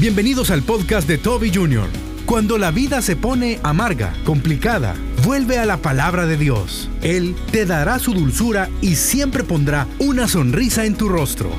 Bienvenidos al podcast de Toby Jr. Cuando la vida se pone amarga, complicada, vuelve a la palabra de Dios. Él te dará su dulzura y siempre pondrá una sonrisa en tu rostro.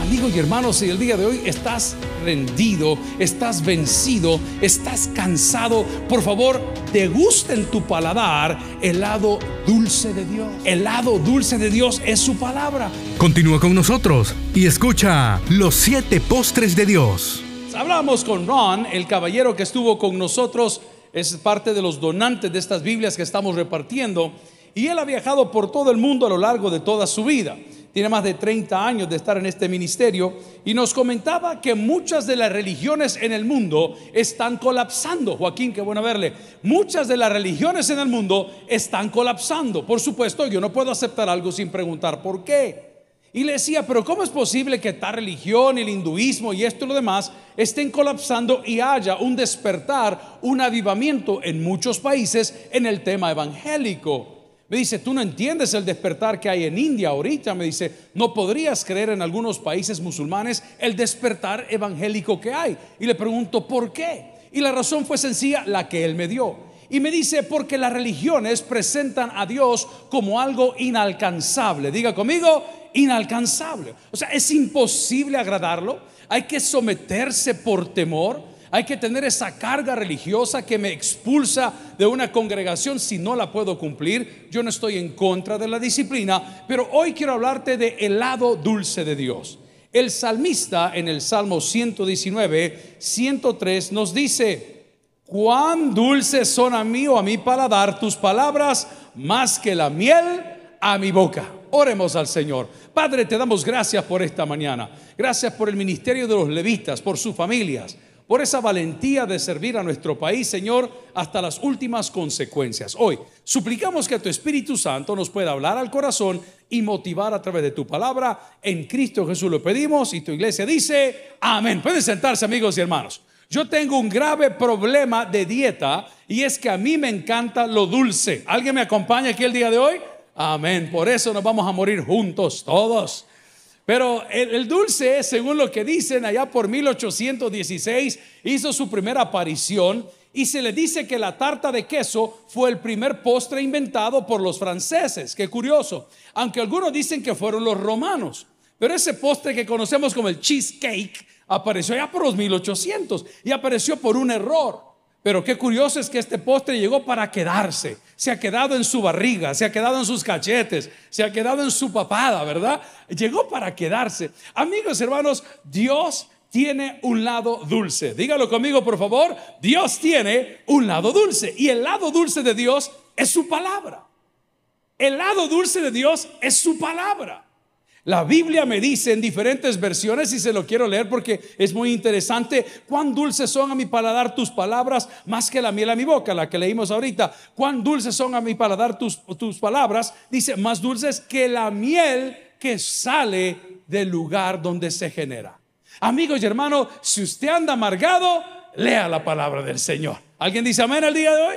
Amigos y hermanos, si el día de hoy estás rendido, estás vencido, estás cansado, por favor, degusta en tu paladar el lado dulce de Dios. El lado dulce de Dios es su palabra. Continúa con nosotros y escucha los siete postres de Dios. Hablamos con Ron, el caballero que estuvo con nosotros, es parte de los donantes de estas Biblias que estamos repartiendo, y él ha viajado por todo el mundo a lo largo de toda su vida tiene más de 30 años de estar en este ministerio y nos comentaba que muchas de las religiones en el mundo están colapsando. Joaquín, qué bueno verle. Muchas de las religiones en el mundo están colapsando. Por supuesto, yo no puedo aceptar algo sin preguntar por qué. Y le decía, pero ¿cómo es posible que tal religión, el hinduismo y esto y lo demás estén colapsando y haya un despertar, un avivamiento en muchos países en el tema evangélico? Me dice, tú no entiendes el despertar que hay en India ahorita. Me dice, no podrías creer en algunos países musulmanes el despertar evangélico que hay. Y le pregunto, ¿por qué? Y la razón fue sencilla, la que él me dio. Y me dice, porque las religiones presentan a Dios como algo inalcanzable. Diga conmigo, inalcanzable. O sea, es imposible agradarlo. Hay que someterse por temor. Hay que tener esa carga religiosa que me expulsa de una congregación si no la puedo cumplir. Yo no estoy en contra de la disciplina, pero hoy quiero hablarte de lado dulce de Dios. El salmista en el Salmo 119, 103 nos dice, cuán dulces son a mí o a mi paladar tus palabras más que la miel a mi boca. Oremos al Señor. Padre, te damos gracias por esta mañana. Gracias por el ministerio de los levitas, por sus familias por esa valentía de servir a nuestro país, Señor, hasta las últimas consecuencias. Hoy suplicamos que tu Espíritu Santo nos pueda hablar al corazón y motivar a través de tu palabra. En Cristo Jesús lo pedimos y tu iglesia dice, amén. Pueden sentarse amigos y hermanos. Yo tengo un grave problema de dieta y es que a mí me encanta lo dulce. ¿Alguien me acompaña aquí el día de hoy? Amén. Por eso nos vamos a morir juntos todos. Pero el, dulce, según lo que dicen, allá por 1816 hizo su primera aparición y se le dice que la tarta de queso fue el primer postre inventado por los franceses. Qué curioso. Aunque algunos dicen que fueron los romanos. Pero ese postre que conocemos como el cheesecake apareció ya por los 1800 y apareció por un error. Pero qué curioso es que este postre llegó para quedarse. Se ha quedado en su barriga, se ha quedado en sus cachetes, se ha quedado en su papada, ¿verdad? Llegó para quedarse. Amigos, hermanos, Dios tiene un lado dulce. Dígalo conmigo, por favor. Dios tiene un lado dulce. Y el lado dulce de Dios es su palabra. El lado dulce de Dios es su palabra. La Biblia me dice en diferentes versiones y se lo quiero leer porque es muy interesante. Cuán dulces son a mi paladar tus palabras más que la miel a mi boca, la que leímos ahorita. Cuán dulces son a mi paladar tus, tus palabras. Dice, más dulces que la miel que sale del lugar donde se genera. Amigos y hermanos, si usted anda amargado, lea la palabra del Señor. ¿Alguien dice amén el día de hoy?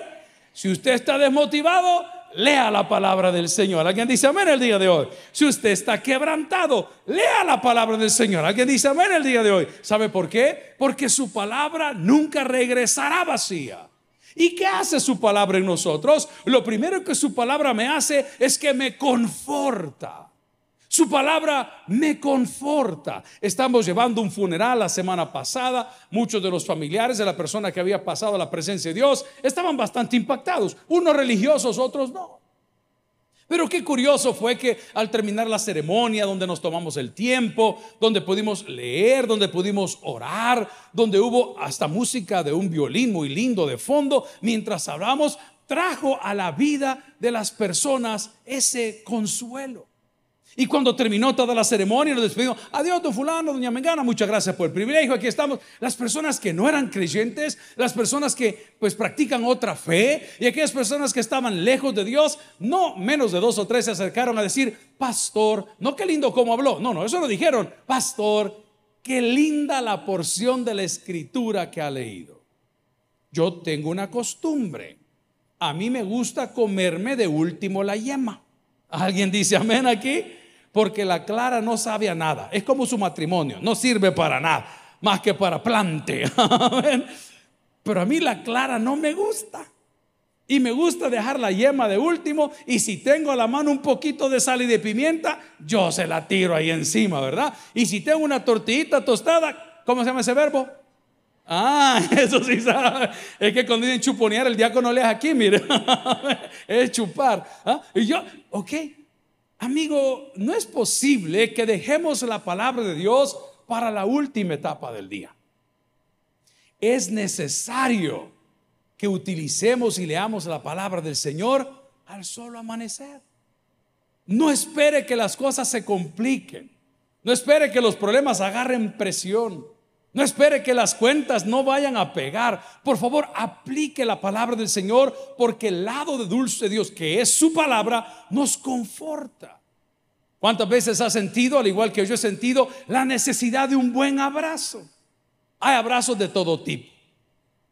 Si usted está desmotivado, lea la palabra del Señor. Alguien dice amén el día de hoy. Si usted está quebrantado, lea la palabra del Señor. Alguien dice amén el día de hoy. ¿Sabe por qué? Porque su palabra nunca regresará vacía. ¿Y qué hace su palabra en nosotros? Lo primero que su palabra me hace es que me conforta. Su palabra me conforta. Estamos llevando un funeral la semana pasada. Muchos de los familiares de la persona que había pasado a la presencia de Dios estaban bastante impactados. Unos religiosos, otros no. Pero qué curioso fue que al terminar la ceremonia, donde nos tomamos el tiempo, donde pudimos leer, donde pudimos orar, donde hubo hasta música de un violín muy lindo de fondo, mientras hablamos, trajo a la vida de las personas ese consuelo. Y cuando terminó toda la ceremonia, nos despedimos. Adiós, don Fulano, doña Mengana, muchas gracias por el privilegio. Aquí estamos. Las personas que no eran creyentes, las personas que pues practican otra fe y aquellas personas que estaban lejos de Dios, no menos de dos o tres se acercaron a decir, pastor, no qué lindo como habló. No, no, eso lo dijeron. Pastor, qué linda la porción de la escritura que ha leído. Yo tengo una costumbre. A mí me gusta comerme de último la yema. ¿Alguien dice amén aquí? Porque la clara no sabe a nada. Es como su matrimonio, no sirve para nada. más que para plante. Pero a mí la clara no me gusta. Y me gusta dejar la yema de último. Y si tengo a la mano un poquito de sal y de pimienta, yo se la tiro ahí encima, ¿verdad? Y si tengo una tortillita tostada, ¿cómo se llama ese verbo? Ah, eso sí sabe. Es que cuando dicen chuponear, el diácono le es aquí, mire. es chupar. ¿ah? Y yo, ok. Amigo, no es posible que dejemos la palabra de Dios para la última etapa del día. Es necesario que utilicemos y leamos la palabra del Señor al solo amanecer. No espere que las cosas se compliquen. No espere que los problemas agarren presión. No espere que las cuentas no vayan a pegar. Por favor, aplique la palabra del Señor porque el lado de dulce de Dios, que es su palabra, nos conforta. ¿Cuántas veces ha sentido, al igual que yo he sentido, la necesidad de un buen abrazo? Hay abrazos de todo tipo.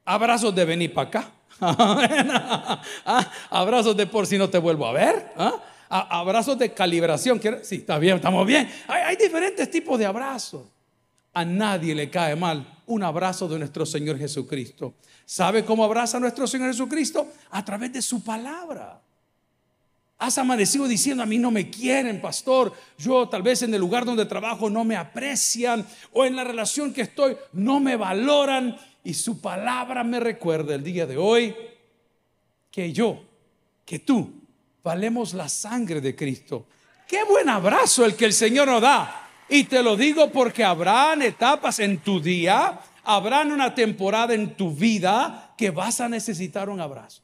Abrazos de venir para acá. Ah, abrazos de por si no te vuelvo a ver. ¿ah? Abrazos de calibración. Sí, está bien, estamos bien. hay diferentes tipos de abrazos. A nadie le cae mal un abrazo de nuestro Señor Jesucristo. ¿Sabe cómo abraza a nuestro Señor Jesucristo? A través de su palabra. Has amanecido diciendo, a mí no me quieren, pastor. Yo tal vez en el lugar donde trabajo no me aprecian o en la relación que estoy no me valoran. Y su palabra me recuerda el día de hoy que yo, que tú, valemos la sangre de Cristo. Qué buen abrazo el que el Señor nos da. Y te lo digo porque habrán etapas en tu día, habrán una temporada en tu vida que vas a necesitar un abrazo.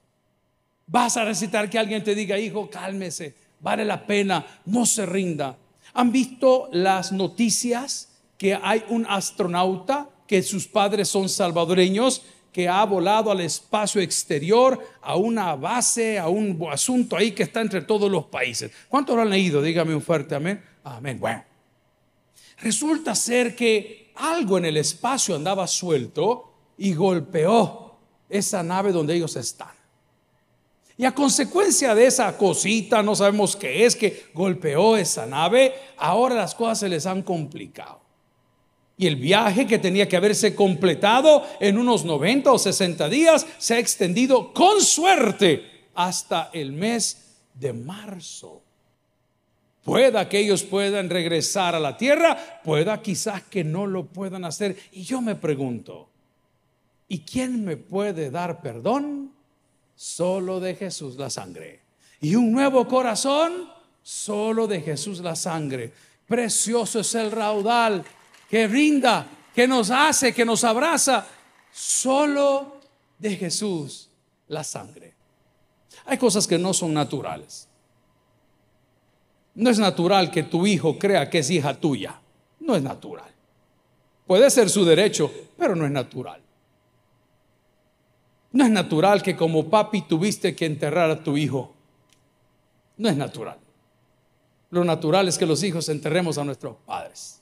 Vas a necesitar que alguien te diga, hijo, cálmese, vale la pena, no se rinda. ¿Han visto las noticias que hay un astronauta que sus padres son salvadoreños? que ha volado al espacio exterior, a una base, a un asunto ahí que está entre todos los países. ¿Cuántos lo han leído? Dígame un fuerte amén. Amén. Bueno, Resulta ser que algo en el espacio andaba suelto y golpeó esa nave donde ellos están. Y a consecuencia de esa cosita, no sabemos qué es, que golpeó esa nave, ahora las cosas se les han complicado. Y el viaje que tenía que haberse completado en unos 90 o 60 días se ha extendido con suerte hasta el mes de marzo. Pueda que ellos puedan regresar a la tierra, pueda quizás que no lo puedan hacer. Y yo me pregunto, ¿y quién me puede dar perdón? Solo de Jesús la sangre. Y un nuevo corazón, solo de Jesús la sangre. Precioso es el raudal que brinda, que nos hace, que nos abraza. Solo de Jesús la sangre. Hay cosas que no son naturales. No es natural que tu hijo crea que es hija tuya. No es natural. Puede ser su derecho, pero no es natural. No es natural que como papi tuviste que enterrar a tu hijo. No es natural. Lo natural es que los hijos enterremos a nuestros padres.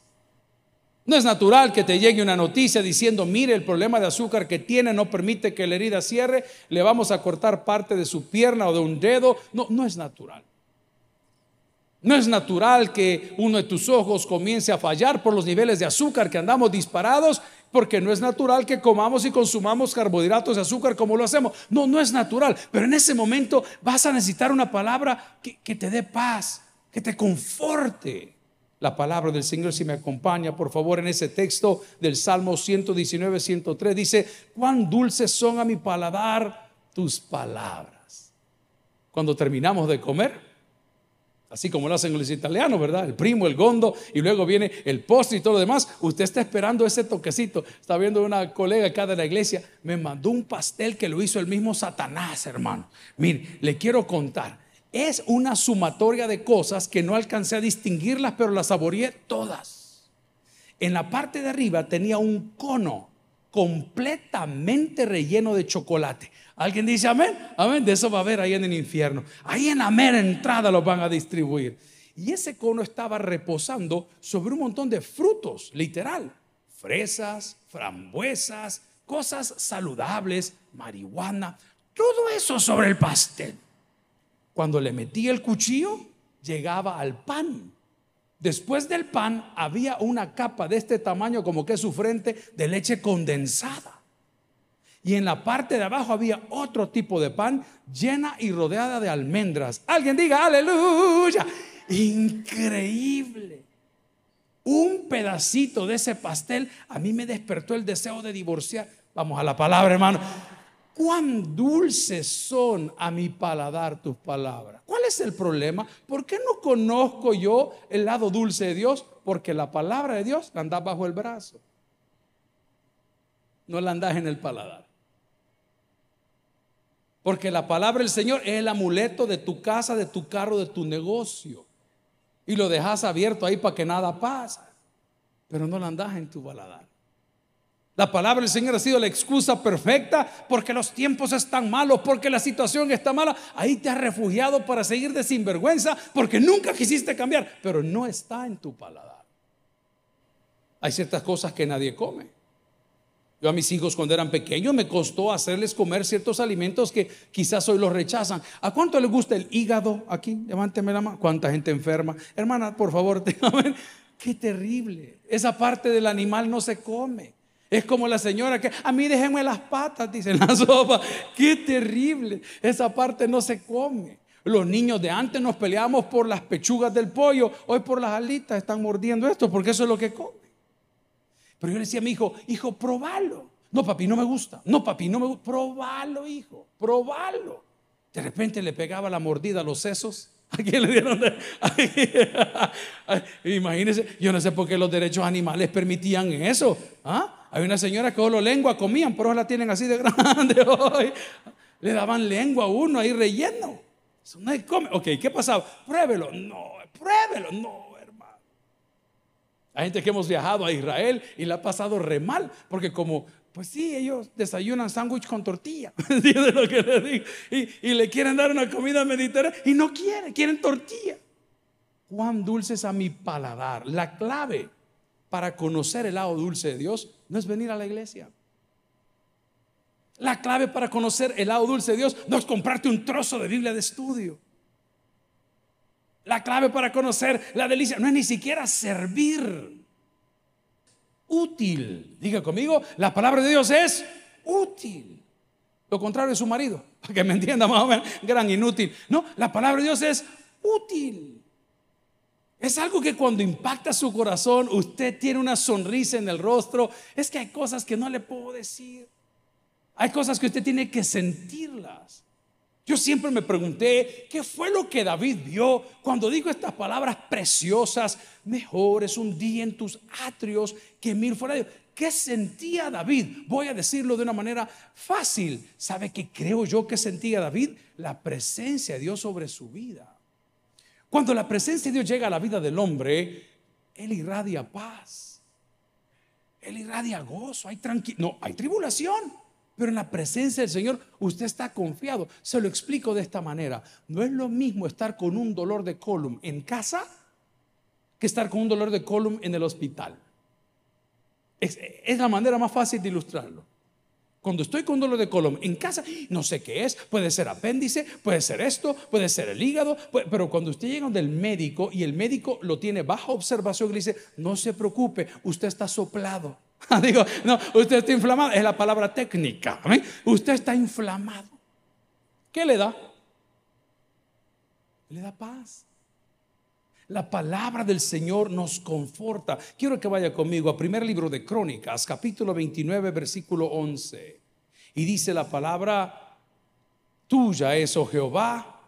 No es natural que te llegue una noticia diciendo, mire, el problema de azúcar que tiene no permite que la herida cierre, le vamos a cortar parte de su pierna o de un dedo. No, no es natural. No es natural que uno de tus ojos comience a fallar por los niveles de azúcar que andamos disparados, porque no es natural que comamos y consumamos carbohidratos de azúcar como lo hacemos. No, no es natural. Pero en ese momento vas a necesitar una palabra que, te dé paz, que te conforte. La palabra del Señor, si me acompaña, por favor, en ese texto del Salmo 119, 103, dice, cuán dulces son a mi paladar tus palabras. Cuando terminamos de comer, Así como lo hacen los italianos, ¿verdad? El primo, el gondo, y luego viene el postre y todo lo demás. Usted está esperando ese toquecito. Está viendo una colega acá de la iglesia, me mandó un pastel que lo hizo el mismo Satanás, hermano. Mire, le quiero contar. Es una sumatoria de cosas que no alcancé a distinguirlas, pero las saboreé todas. En la parte de arriba tenía un cono completamente relleno de chocolate. ¿Alguien dice amén? Amén. De eso va a haber ahí en el infierno. Ahí en la mera entrada los van a distribuir. Y ese cono estaba reposando sobre un montón de frutos, literal. Fresas, frambuesas, cosas saludables, marihuana, todo eso sobre el pastel. Cuando le metí el cuchillo, llegaba al pan. Después del pan había una capa de este tamaño como que es su frente de leche condensada. Y en la parte de abajo había otro tipo de pan llena y rodeada de almendras. Alguien diga, aleluya. Increíble. Un pedacito de ese pastel a mí me despertó el deseo de divorciar. Vamos a la palabra, hermano. Cuán dulces son a mi paladar tus palabras. ¿Cuál es el problema? ¿Por qué no conozco yo el lado dulce de Dios? Porque la palabra de Dios anda bajo el brazo. No la andas en el paladar. Porque la palabra del Señor es el amuleto de tu casa, de tu carro, de tu negocio. Y lo dejas abierto ahí para que nada pase. Pero no la andas en tu paladar. La palabra del Señor ha sido la excusa perfecta porque los tiempos están malos, porque la situación está mala. Ahí te has refugiado para seguir de sinvergüenza porque nunca quisiste cambiar, pero no está en tu paladar. Hay ciertas cosas que nadie come. Yo a mis hijos cuando eran pequeños me costó hacerles comer ciertos alimentos que quizás hoy los rechazan. ¿A cuánto les gusta el hígado aquí? Levánteme la mano. ¿Cuánta gente enferma? Hermana, por favor, qué terrible. Esa parte del animal no se come. Es como la señora que a mí déjenme las patas, dice la sopa. Qué terrible. Esa parte no se come. Los niños de antes nos peleábamos por las pechugas del pollo, hoy por las alitas están mordiendo esto porque eso es lo que come. Pero yo le decía a mi hijo, hijo, probalo. No, papi, no me gusta. No, papi, no me gusta. Probalo, hijo, probalo. De repente le pegaba la mordida a los sesos. ¿A quién le dieron? De... Imagínense, yo no sé por qué los derechos animales permitían eso. ¿Ah? Hay una señora que solo lengua comían, por eso la tienen así de grande hoy. Le daban lengua a uno ahí relleno. Eso no come. Ok, ¿qué pasaba? Pruébelo. No, pruébelo. No. Hay gente que hemos viajado a Israel y le ha pasado re mal, porque como, pues sí, ellos desayunan sándwich con tortilla. Y, y le quieren dar una comida mediterránea y no quieren, quieren tortilla. Cuán dulce es a mi paladar. La clave para conocer el lado dulce de Dios no es venir a la iglesia. La clave para conocer el lado dulce de Dios no es comprarte un trozo de Biblia de estudio. La clave para conocer la delicia no es ni siquiera servir. Útil. Diga conmigo, la palabra de Dios es útil. Lo contrario es su marido, para que me entienda más o menos, gran inútil. No, la palabra de Dios es útil. Es algo que cuando impacta su corazón, usted tiene una sonrisa en el rostro. Es que hay cosas que no le puedo decir. Hay cosas que usted tiene que sentirlas. Yo siempre me pregunté, ¿qué fue lo que David vio cuando dijo estas palabras preciosas? Mejor es un día en tus atrios que mil fuera de ¿Qué sentía David? Voy a decirlo de una manera fácil. ¿Sabe qué creo yo que sentía David? La presencia de Dios sobre su vida. Cuando la presencia de Dios llega a la vida del hombre, Él irradia paz. Él irradia gozo, hay tranquilidad. No, hay tribulación. Pero en la presencia del Señor usted está confiado. Se lo explico de esta manera. No es lo mismo estar con un dolor de column en casa que estar con un dolor de column en el hospital. Es, la manera más fácil de ilustrarlo. Cuando estoy con dolor de colon en casa, no sé qué es, puede ser apéndice, puede ser esto, puede ser el hígado, pero cuando usted llega del médico y el médico lo tiene bajo observación, le dice, no se preocupe, usted está soplado. Digo, no, usted está inflamado, es la palabra técnica. Usted está inflamado. ¿Qué le da? Le da paz. La palabra del Señor nos conforta. Quiero que vaya conmigo a primer libro de Crónicas, capítulo 29, versículo 11. Y dice la palabra, tuya es, oh Jehová,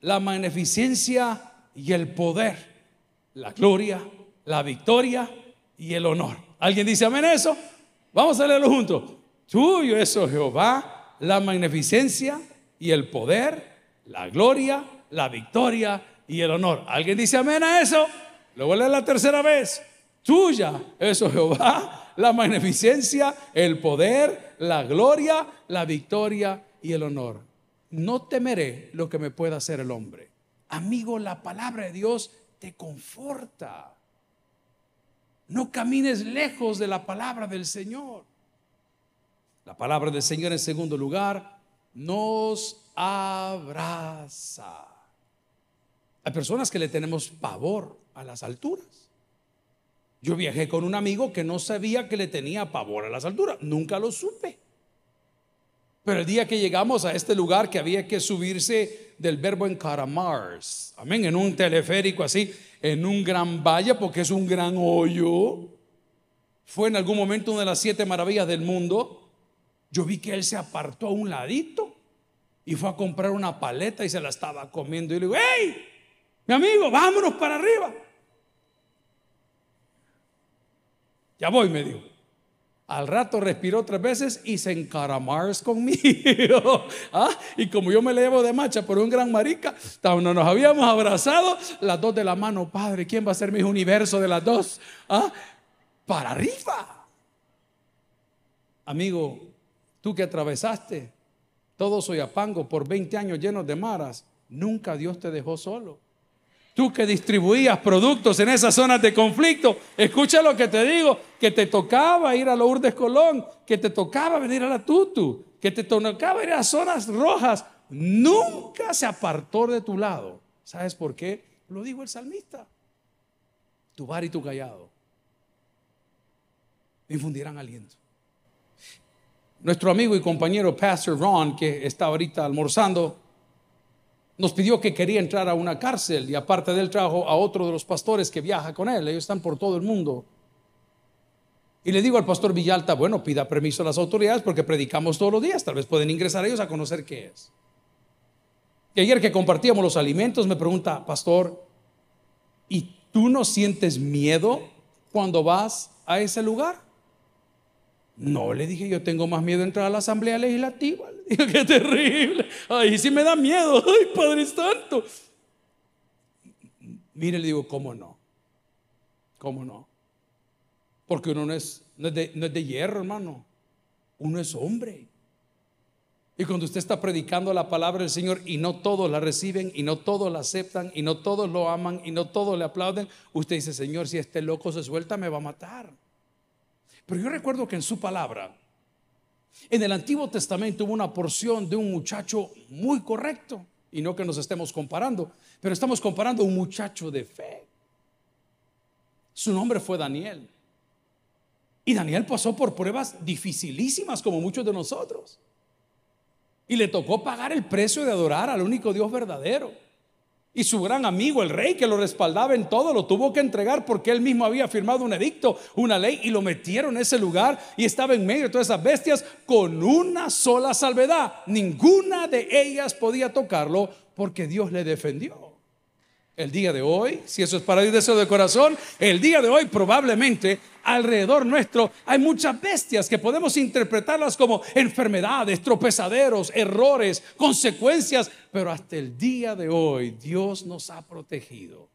la magnificencia y el poder, la gloria, la victoria y el honor. ¿Alguien dice amén a eso? Vamos a leerlo juntos. Tuyo es, oh Jehová, la magnificencia y el poder, la gloria, la victoria y el honor. ¿Alguien dice amén a eso? Lo voy a leer la tercera vez. Tuya, eso Jehová, la magnificencia, el poder, la gloria, la victoria y el honor. No temeré lo que me pueda hacer el hombre. Amigo, la palabra de Dios te conforta. No camines lejos de la palabra del Señor. La palabra del Señor en segundo lugar nos abraza. Hay personas que le tenemos pavor a las alturas. Yo viajé con un amigo que no sabía que le tenía pavor a las alturas. Nunca lo supe. Pero el día que llegamos a este lugar que había que subirse del verbo en Caramars, amén, en un teleférico así, en un gran valle, porque es un gran hoyo, fue en algún momento una de las siete maravillas del mundo. Yo vi que él se apartó a un ladito y fue a comprar una paleta y se la estaba comiendo. Y le digo, ¡hey! Mi amigo, vámonos para arriba. Ya voy, me dijo. Al rato respiró tres veces y se encaramars conmigo. ¿Ah? Y como yo me le llevo de marcha por un gran marica, cuando nos habíamos abrazado, las dos de la mano, Padre, ¿quién va a ser mi universo de las dos? ¿Ah? Para arriba. Amigo, tú que atravesaste todo Soyapango por 20 años llenos de maras, nunca Dios te dejó solo. Tú que distribuías productos en esas zonas de conflicto, escucha lo que te digo, que te tocaba ir a Lourdes Colón, que te tocaba venir a la Tutu, que te tocaba ir a zonas rojas, nunca se apartó de tu lado. ¿Sabes por qué? Lo dijo el salmista. Tu bar y tu callado infundieran aliento. Nuestro amigo y compañero Pastor Ron, que está ahorita almorzando, nos pidió que quería entrar a una cárcel y aparte del trajo a otro de los pastores que viaja con él. Ellos están por todo el mundo. Y le digo al pastor Villalta, bueno, pida permiso a las autoridades porque predicamos todos los días. Tal vez pueden ingresar ellos a conocer qué es. Y ayer que compartíamos los alimentos me pregunta, pastor, ¿y tú no sientes miedo cuando vas a ese lugar? No, le dije, yo tengo más miedo de entrar a la Asamblea Legislativa. Le dije, qué terrible. Ahí sí me da miedo. Ay, Padre Santo. Mire, le digo, ¿cómo no? ¿Cómo no? Porque uno no es, no es, de, no es de hierro, hermano. Uno es hombre. Y cuando usted está predicando la palabra del Señor y no todos la reciben y no todos la aceptan y no todos lo aman y no todos le aplauden, usted dice, Señor, si este loco se suelta me va a matar. Pero yo recuerdo que en su palabra, en el Antiguo Testamento hubo una porción de un muchacho muy correcto. Y no que nos estemos comparando, pero estamos comparando a un muchacho de fe. Su nombre fue Daniel. Y Daniel pasó por pruebas dificilísimas como muchos de nosotros. Y le tocó pagar el precio de adorar al único Dios verdadero. Y su gran amigo, el rey que lo respaldaba en todo, lo tuvo que entregar porque él mismo había firmado un edicto, una ley, y lo metieron en ese lugar y estaba en medio de todas esas bestias con una sola salvedad. Ninguna de ellas podía tocarlo porque Dios le defendió. El día de hoy, si eso es para el deseo de corazón, el día de hoy probablemente alrededor nuestro hay muchas bestias que podemos interpretarlas como enfermedades, tropezaderos, errores, consecuencias, pero hasta el día de hoy Dios nos ha protegido.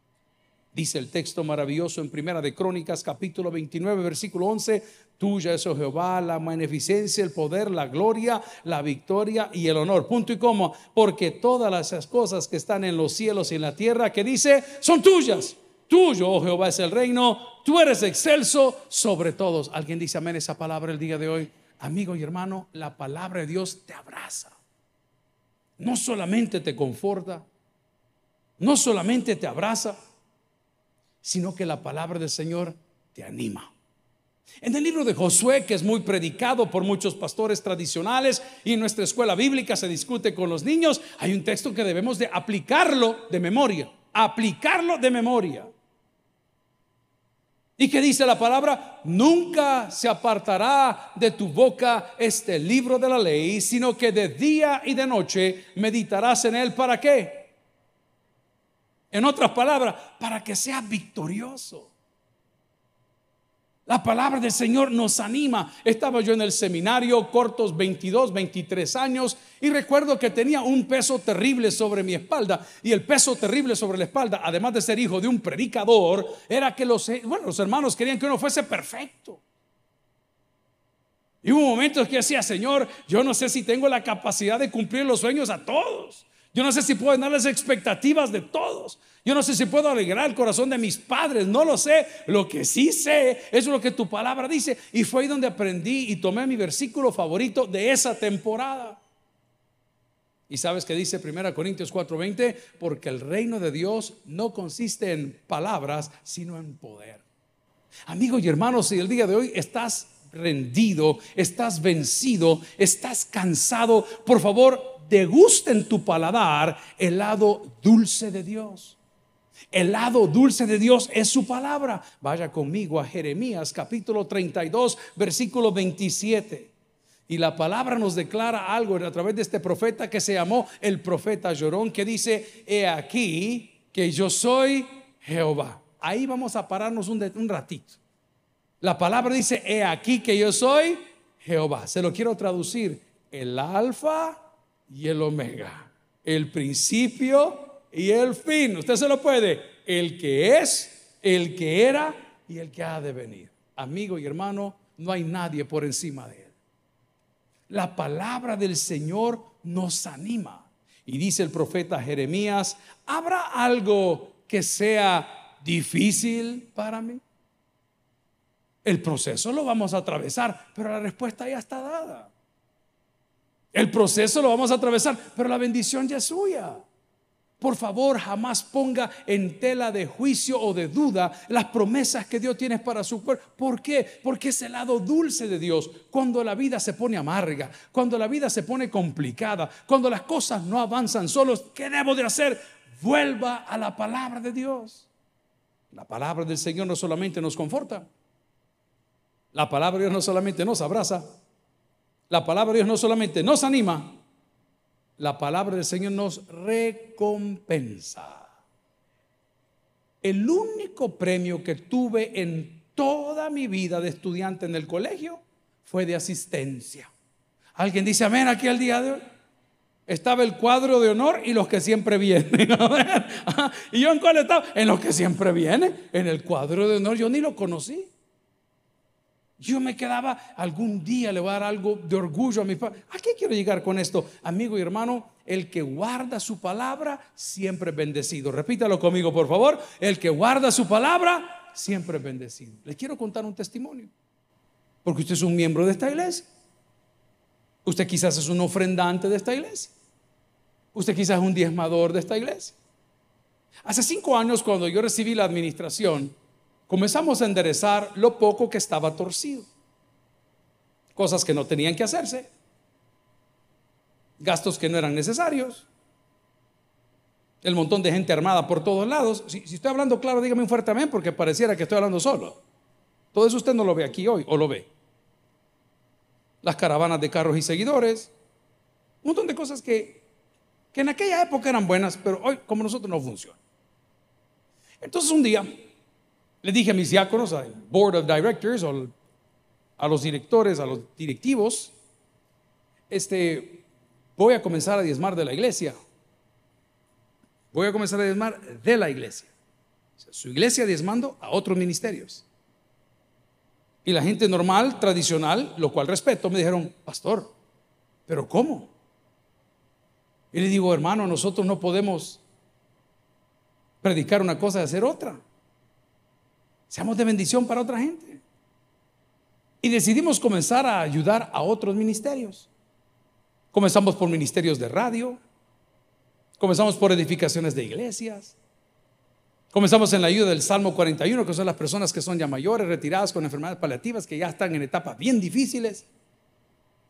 Dice el texto maravilloso en Primera de Crónicas, capítulo 29, versículo 11, tuya es, oh Jehová, la magnificencia, el poder, la gloria, la victoria y el honor. Punto y coma, porque todas las cosas que están en los cielos y en la tierra, que dice, son tuyas. Tuyo, oh Jehová, es el reino, tú eres excelso sobre todos. ¿Alguien dice amén esa palabra el día de hoy? Amigo y hermano, la palabra de Dios te abraza. No solamente te conforta, no solamente te abraza, sino que la palabra del Señor te anima. En el libro de Josué, que es muy predicado por muchos pastores tradicionales y en nuestra escuela bíblica se discute con los niños, hay un texto que debemos de aplicarlo de memoria, aplicarlo de memoria. Y que dice la palabra, nunca se apartará de tu boca este libro de la ley, sino que de día y de noche meditarás en él. ¿Para qué? En otras palabras, para que sea victorioso. La palabra del Señor nos anima. Estaba yo en el seminario, cortos 22, 23 años, y recuerdo que tenía un peso terrible sobre mi espalda. Y el peso terrible sobre la espalda, además de ser hijo de un predicador, era que los, bueno, los hermanos querían que uno fuese perfecto. Y hubo momentos que decía, Señor, yo no sé si tengo la capacidad de cumplir los sueños a todos. Yo no sé si puedo dar las expectativas de todos. Yo no sé si puedo alegrar el corazón de mis padres. No lo sé. Lo que sí sé es lo que tu palabra dice. Y fue ahí donde aprendí y tomé mi versículo favorito de esa temporada. Y sabes que dice 1 Corintios 4:20, porque el reino de Dios no consiste en palabras, sino en poder. Amigo y hermanos, si el día de hoy estás rendido, estás vencido, estás cansado, por favor, degusta en tu paladar el lado dulce de Dios. El lado dulce de Dios es su palabra. Vaya conmigo a Jeremías capítulo 32, versículo 27. Y la palabra nos declara algo a través de este profeta que se llamó el profeta Llorón, que dice, he aquí que yo soy Jehová. Ahí vamos a pararnos un, un ratito. La palabra dice, he aquí que yo soy Jehová. Se lo quiero traducir, el alfa y el omega, el principio y el fin. Usted se lo puede, el que es, el que era y el que ha de venir. Amigo y hermano, no hay nadie por encima de él. La palabra del Señor nos anima. Y dice el profeta Jeremías, ¿habrá algo que sea difícil para mí? El proceso lo vamos a atravesar, pero la respuesta ya está dada. El proceso lo vamos a atravesar, pero la bendición ya es suya. Por favor, jamás ponga en tela de juicio o de duda las promesas que Dios tiene para su cuerpo. ¿Por qué? Porque es el lado dulce de Dios. Cuando la vida se pone amarga, cuando la vida se pone complicada, cuando las cosas no avanzan solos, ¿qué debo de hacer? Vuelva a la palabra de Dios. La palabra del Señor no solamente nos conforta, la palabra de Dios no solamente nos abraza, la palabra de Dios no solamente nos anima, la palabra del Señor nos recompensa. El único premio que tuve en toda mi vida de estudiante en el colegio fue de asistencia. Alguien dice amén aquí al día de hoy. Estaba el cuadro de honor y los que siempre vienen. ¿Y yo en cuál estaba? En los que siempre vienen. En el cuadro de honor yo ni lo conocí. Yo me quedaba, algún día le voy a dar algo de orgullo a mi padre. ¿A qué quiero llegar con esto? Amigo y hermano, el que guarda su palabra siempre es bendecido. Repítalo conmigo, por favor. El que guarda su palabra siempre es bendecido. Le quiero contar un testimonio. Porque usted es un miembro de esta iglesia. Usted quizás es un ofrendante de esta iglesia. Usted quizás es un diezmador de esta iglesia. Hace cinco años, cuando yo recibí la administración, comenzamos a enderezar lo poco que estaba torcido. Cosas que no tenían que hacerse. Gastos que no eran necesarios. El montón de gente armada por todos lados. Si, estoy hablando claro, dígame un fuerte amén porque pareciera que estoy hablando solo. Todo eso usted no lo ve aquí hoy o lo ve. Las caravanas de carros y seguidores. Un montón de cosas que, que en aquella época eran buenas, pero hoy como nosotros no funcionan. Entonces un día le dije a mis diáconos, al board of directors, a los directores, a los directivos, este, voy a comenzar a diezmar de la iglesia. Voy a comenzar a diezmar de la iglesia. su iglesia diezmando a otros ministerios. Y la gente normal, tradicional, lo cual respeto, me dijeron, pastor, pero ¿cómo? Y le digo, hermano, nosotros no podemos predicar una cosa y hacer otra. Seamos de bendición para otra gente. Y decidimos comenzar a ayudar a otros ministerios. Comenzamos por ministerios de radio, comenzamos por edificaciones de iglesias, comenzamos en la ayuda del Salmo 41, que son las personas que son ya mayores, retiradas con enfermedades paliativas, que ya están en etapas bien difíciles.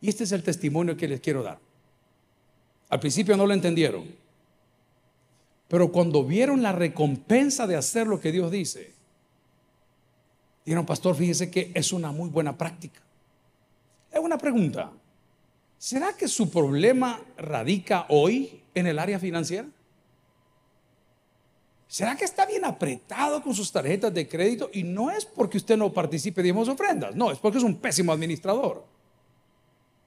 Y este es el testimonio que les quiero dar. Al principio no lo entendieron, pero cuando vieron la recompensa de hacer lo que Dios dice, Dijeron, pastor, fíjese que es una muy buena práctica. Es una pregunta. ¿Será que su problema radica hoy en el área financiera? ¿Será que está bien apretado con sus tarjetas de crédito? Y no es porque usted no participe de ofrendas, no, es porque es un pésimo administrador.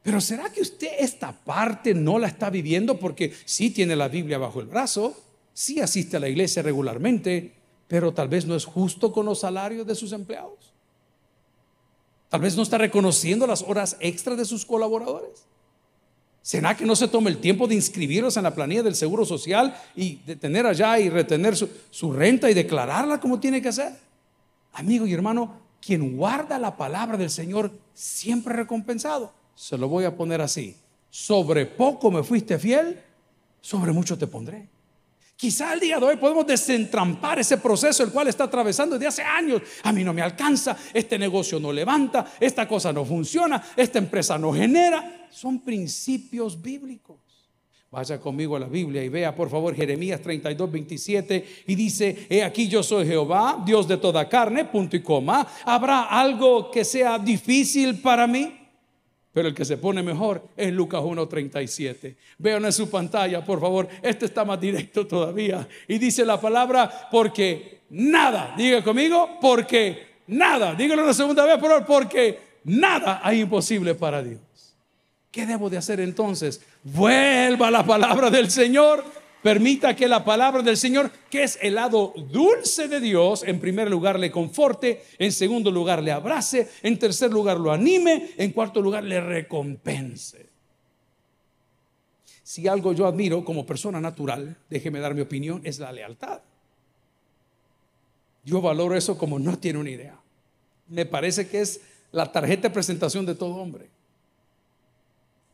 Pero ¿será que usted esta parte no la está viviendo porque sí tiene la Biblia bajo el brazo, sí asiste a la iglesia regularmente, pero tal vez no es justo con los salarios de sus empleados. Tal vez no está reconociendo las horas extras de sus colaboradores. ¿Será que no se toma el tiempo de inscribirlos en la planilla del Seguro Social y de tener allá y retener su, su renta y declararla como tiene que hacer? Amigo y hermano, quien guarda la palabra del Señor siempre recompensado. Se lo voy a poner así. Sobre poco me fuiste fiel, sobre mucho te pondré. Quizá el día de hoy podemos desentrampar ese proceso el cual está atravesando desde hace años. A mí no me alcanza, este negocio no levanta, esta cosa no funciona, esta empresa no genera. Son principios bíblicos. Vaya conmigo a la Biblia y vea por favor Jeremías 32, 27 y dice, he aquí yo soy Jehová, Dios de toda carne, punto y coma. ¿Habrá algo que sea difícil para mí? Pero el que se pone mejor es Lucas 1.37. Vean en su pantalla, por favor. Este está más directo todavía. Y dice la palabra, porque nada, diga conmigo, porque nada. Dígalo una segunda vez, por favor, porque nada hay imposible para Dios. ¿Qué debo de hacer entonces? Vuelva la palabra del Señor Permita que la palabra del Señor, que es el lado dulce de Dios, en primer lugar le conforte, en segundo lugar le abrace, en tercer lugar lo anime, en cuarto lugar le recompense. Si algo yo admiro como persona natural, déjeme dar mi opinión, es la lealtad. Yo valoro eso como no tiene una idea. Me parece que es la tarjeta de presentación de todo hombre.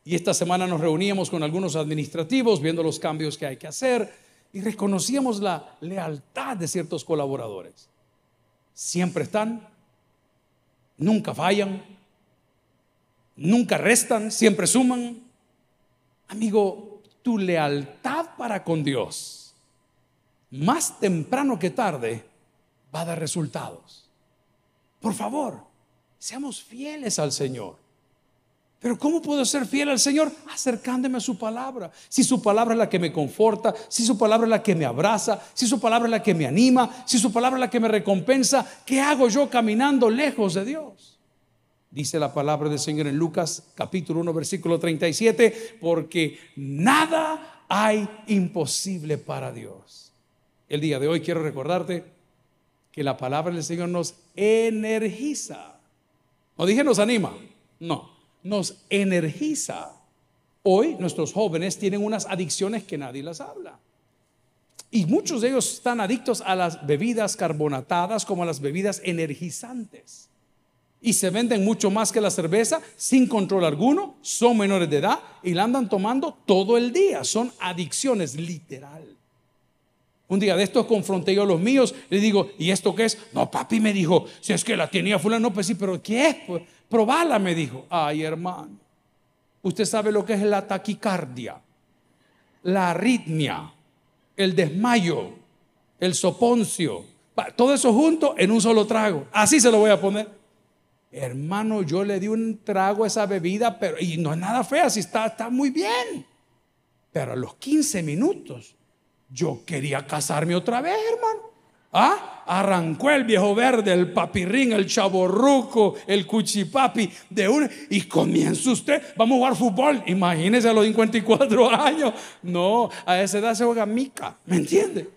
Y esta semana nos reuníamos con algunos administrativos viendo los cambios que hay que hacer y reconocíamos la lealtad de ciertos colaboradores. Siempre están, nunca fallan, nunca restan, siempre suman. Amigo, tu lealtad para con Dios, más temprano que tarde, va a dar resultados. Por favor, seamos fieles al Señor. Pero ¿cómo puedo ser fiel al Señor? Acercándome a su palabra. Si su palabra es la que me conforta, si su palabra es la que me abraza, si su palabra es la que me anima, si su palabra es la que me recompensa, ¿qué hago yo caminando lejos de Dios? Dice la palabra del Señor en Lucas capítulo 1 versículo 37, porque nada hay imposible para Dios. El día de hoy quiero recordarte que la palabra del Señor nos energiza. No dije nos anima, no nos energiza. Hoy nuestros jóvenes tienen unas adicciones que nadie las habla. Y muchos de ellos están adictos a las bebidas carbonatadas como a las bebidas energizantes. Y se venden mucho más que la cerveza sin control alguno, son menores de edad y la andan tomando todo el día. Son adicciones literal. Un día de estos confronté yo a los míos, le digo, ¿y esto qué es? No, papi me dijo, si es que la tenía fulano, pues sí, pero ¿qué es? Pues, Probala, me dijo. Ay, hermano. Usted sabe lo que es la taquicardia, la arritmia, el desmayo, el soponcio. Todo eso junto en un solo trago. Así se lo voy a poner. Hermano, yo le di un trago a esa bebida, pero y no es nada fea, si está, está muy bien. Pero a los 15 minutos yo quería casarme otra vez, hermano. ¿Ah? Arrancó el viejo verde, el papirrín, el chaborruco, el cuchipapi de un y comienza usted, vamos a jugar fútbol. Imagínese a los 54 años. No, a esa edad se juega mica, ¿me entiende?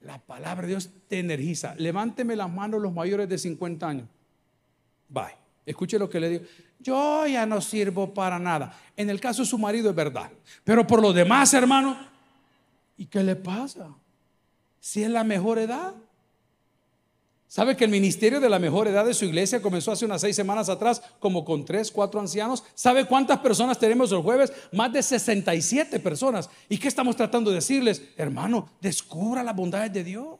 La palabra de Dios te energiza. Levánteme las manos los mayores de 50 años. Bye. Escuche lo que le digo. Yo ya no sirvo para nada. En el caso de su marido es verdad. Pero por lo demás, hermano, ¿y qué le pasa? Si es la mejor edad. ¿Sabe que el ministerio de la mejor edad de su iglesia comenzó hace unas seis semanas atrás, como con tres, cuatro ancianos? ¿Sabe cuántas personas tenemos el jueves? Más de 67 personas. ¿Y qué estamos tratando de decirles? Hermano, descubra las bondades de Dios.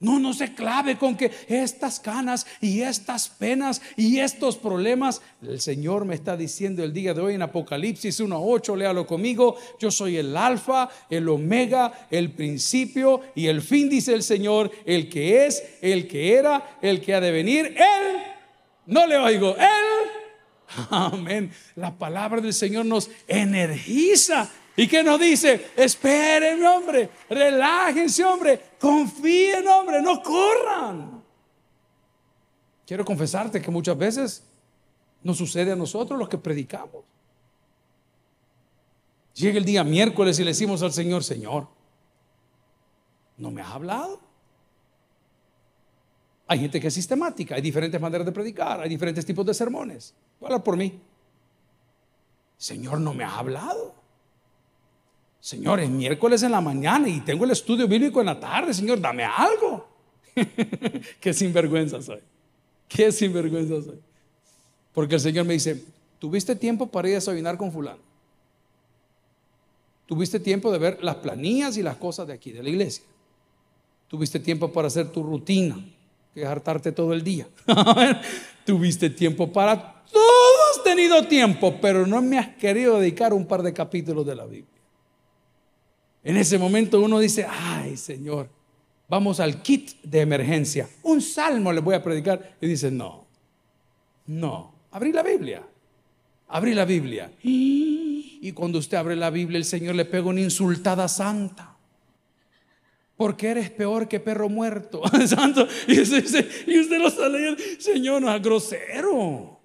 No, no se clave con que estas canas y estas penas y estos problemas, el Señor me está diciendo el día de hoy en Apocalipsis 1.8, léalo conmigo, yo soy el alfa, el omega, el principio y el fin, dice el Señor, el que es, el que era, el que ha de venir, Él, no le oigo, Él, amén, la palabra del Señor nos energiza. ¿Y qué nos dice? Esperen, hombre, relájense, hombre, confíen, hombre, no corran. Quiero confesarte que muchas veces nos sucede a nosotros los que predicamos. Llega el día miércoles y le decimos al Señor, Señor, ¿no me has hablado? Hay gente que es sistemática, hay diferentes maneras de predicar, hay diferentes tipos de sermones. Voy por mí. Señor, ¿no me has hablado? Señor, es miércoles en la mañana y tengo el estudio bíblico en la tarde. Señor, dame algo. Qué sinvergüenza soy. Qué sinvergüenza soy. Porque el Señor me dice, ¿tuviste tiempo para ir a desayunar con fulano? Tuviste tiempo de ver las planillas y las cosas de aquí, de la iglesia. Tuviste tiempo para hacer tu rutina, que hartarte todo el día. Tuviste tiempo para todo, has tenido tiempo, pero no me has querido dedicar un par de capítulos de la Biblia. En ese momento uno dice, ay Señor, vamos al kit de emergencia. Un salmo le voy a predicar. Y dice, no, no, abrí la Biblia. Abrí la Biblia. Y cuando usted abre la Biblia, el Señor le pega una insultada santa. Porque eres peor que perro muerto. Santo. Y usted, lo está leyendo. Señor, no es grosero.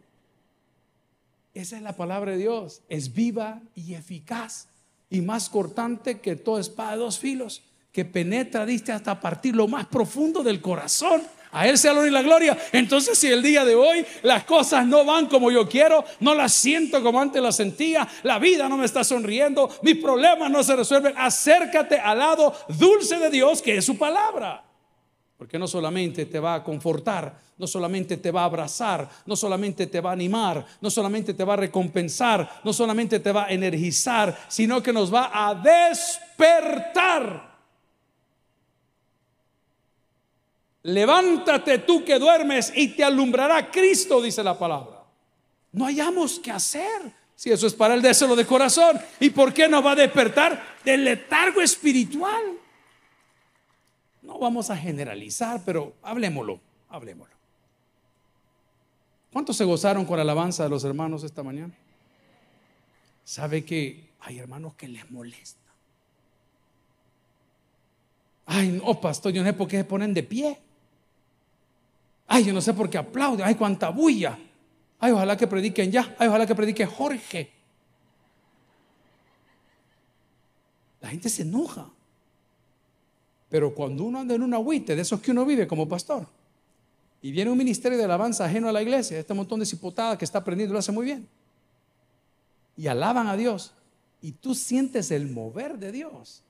Esa es la palabra de Dios. Es viva y eficaz. Y más cortante que toda espada de dos filos. Que penetra, diste hasta partir lo más profundo del corazón a Él sea la y la gloria. Entonces, si el día de hoy las cosas no van como yo quiero, no las siento como antes las sentía, la vida no me está sonriendo, mis problemas no se resuelven, acércate al lado dulce de Dios, que es su palabra. Porque no solamente te va a confortar, no solamente te va a abrazar, no solamente te va a animar, no solamente te va a recompensar, no solamente te va a energizar, sino que nos va a despertar. Levántate tú que duermes y te alumbrará Cristo, dice la palabra. No hayamos que hacer. Si eso es para el deseo de corazón. ¿Y por qué nos va a despertar del letargo espiritual? No vamos a generalizar, pero hablemoslo, hablemoslo. ¿Cuántos se gozaron con la alabanza de los hermanos esta mañana? ¿Sabe que hay hermanos que les molesta? Ay, no, pastor, yo no sé por qué se ponen de pie. Ay, yo no sé por qué aplaude. Ay, cuánta bulla. Ay, ojalá que prediquen ya. Ay, ojalá que predique Jorge. La gente se enoja. Pero cuando uno anda en un agüite, de esos que uno vive como pastor, y viene un ministerio de alabanza ajeno a la iglesia, este montón de cipotada que está aprendiendo lo hace muy bien, y alaban a Dios, y tú sientes el mover de Dios,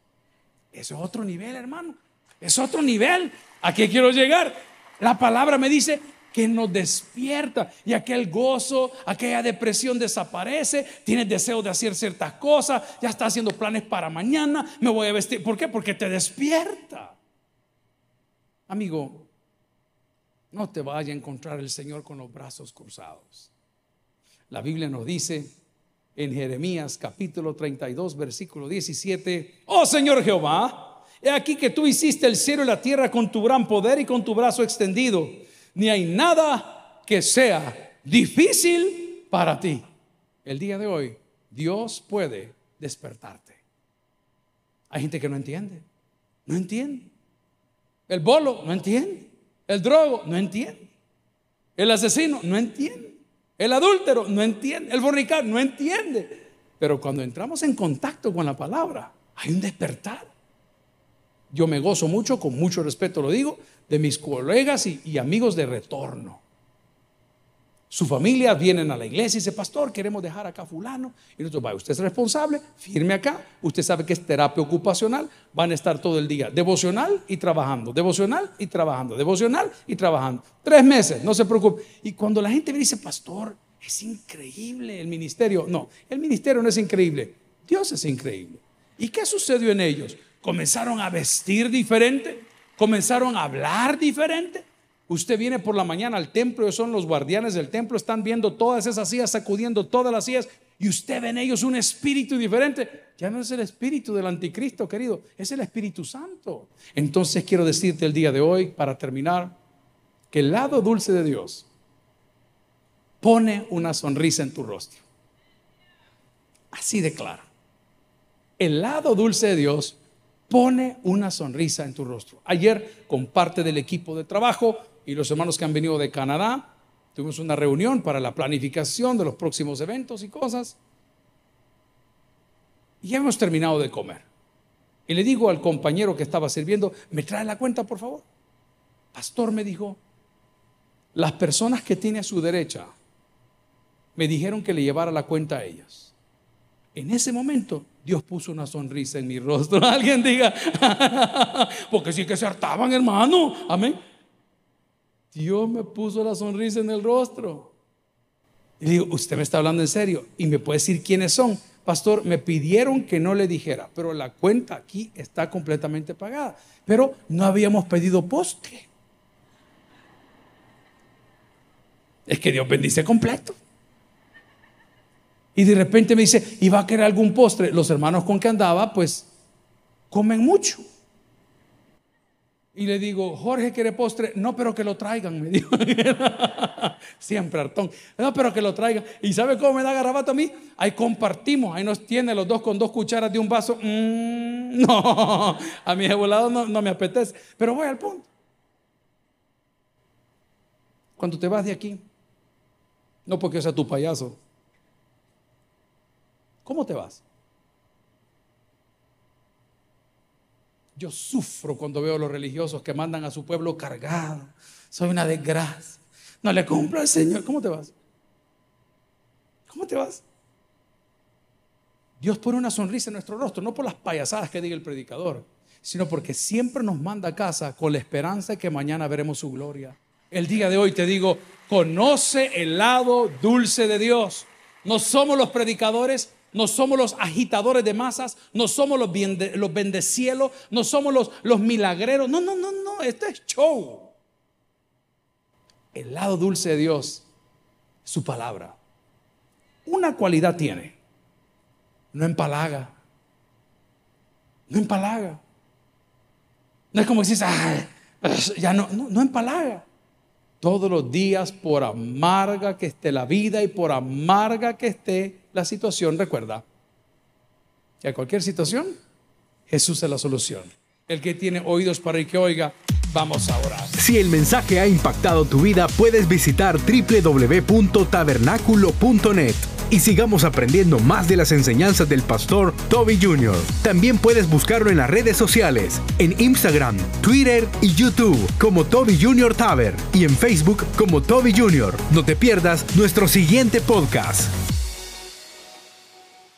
eso es otro nivel, hermano. Es otro nivel. ¿A qué quiero llegar? La palabra me dice que nos despierta y aquel gozo, aquella depresión desaparece, tienes deseo de hacer ciertas cosas, ya está haciendo planes para mañana, me voy a vestir. ¿Por qué? Porque te despierta. Amigo, no te vaya a encontrar el Señor con los brazos cruzados. La Biblia nos dice en Jeremías capítulo 32, versículo 17, oh Señor Jehová, He aquí que tú hiciste el cielo y la tierra con tu gran poder y con tu brazo extendido. Ni hay nada que sea difícil para ti. El día de hoy, Dios puede despertarte. Hay gente que no entiende. No entiende. El bolo no entiende. El drogo no entiende. El asesino no entiende. El adúltero no entiende. El fornicar no entiende. Pero cuando entramos en contacto con la palabra, hay un despertar. Yo me gozo mucho, con mucho respeto lo digo, de mis colegas y, amigos de retorno. Su familia vienen a la iglesia y dice, pastor, queremos dejar acá fulano. Y nosotros, vaya, usted es responsable, firme acá. Usted sabe que es terapia ocupacional. Van a estar todo el día devocional y trabajando, devocional y trabajando, devocional y trabajando. Tres meses, no se preocupe. Y cuando la gente me dice, pastor, es increíble el ministerio. No, el ministerio no es increíble. Dios es increíble. ¿Y qué sucedió en ellos? comenzaron a vestir diferente, comenzaron a hablar diferente. Usted viene por la mañana al templo, son los guardianes del templo, están viendo todas esas sillas, sacudiendo todas las sillas, y usted ve en ellos un espíritu diferente. Ya no es el espíritu del anticristo, querido, es el Espíritu Santo. Entonces quiero decirte el día de hoy, para terminar, que el lado dulce de Dios pone una sonrisa en tu rostro. Así de claro. El lado dulce de Dios pone una sonrisa en tu rostro. Ayer, con parte del equipo de trabajo y los hermanos que han venido de Canadá, tuvimos una reunión para la planificación de los próximos eventos y cosas. Y ya hemos terminado de comer. Y le digo al compañero que estaba sirviendo, ¿me trae la cuenta, por favor? Pastor me dijo, las personas que tiene a su derecha me dijeron que le llevara la cuenta a ellas. En ese momento Dios puso una sonrisa en mi rostro. Alguien diga, porque sí que se hartaban, hermano. Amén. Dios me puso la sonrisa en el rostro. Y digo, usted me está hablando en serio y me puede decir quiénes son. pastor, me pidieron que no le dijera, pero la cuenta aquí está completamente pagada. Pero no habíamos pedido postre. Es que Dios bendice completo. Y de repente me dice, ¿y va a querer algún postre? Los hermanos con que andaba, pues, comen mucho. Y le digo, Jorge quiere postre. No, pero que lo traigan, me dijo. Siempre hartón. No, pero que lo traigan. ¿Y sabe cómo me da garabato a mí? Ahí compartimos. Ahí nos tiene los dos con dos cucharas de un vaso. Mm, no, a mi volado no, no me apetece. Pero voy al punto. Cuando te vas de aquí, no porque sea tu payaso. ¿Cómo te vas? Yo sufro cuando veo a los religiosos que mandan a su pueblo cargado. Soy una desgracia. No le cumplo al Señor. ¿Cómo te vas? ¿Cómo te vas? Dios pone una sonrisa en nuestro rostro, no por las payasadas que diga el predicador, sino porque siempre nos manda a casa con la esperanza de que mañana veremos su gloria. El día de hoy te digo, conoce el lado dulce de Dios. No somos los predicadores no somos los agitadores de masas, no somos los, los bendecielos, no somos los, los milagreros. No, no, no, no, esto es show. El lado dulce de Dios, su palabra. Una cualidad tiene, no empalaga. No empalaga. No es como decir, ya no, no, no empalaga. Todos los días, por amarga que esté la vida y por amarga que esté la situación, recuerda que a cualquier situación, Jesús es la solución. El que tiene oídos para el que oiga, vamos a orar. Si el mensaje ha impactado tu vida, puedes visitar www.tabernaculo.net y sigamos aprendiendo más de las enseñanzas del pastor Toby Jr. También puedes buscarlo en las redes sociales, en Instagram, Twitter y YouTube como Toby Jr. Taber y en Facebook como Toby Jr. No te pierdas nuestro siguiente podcast.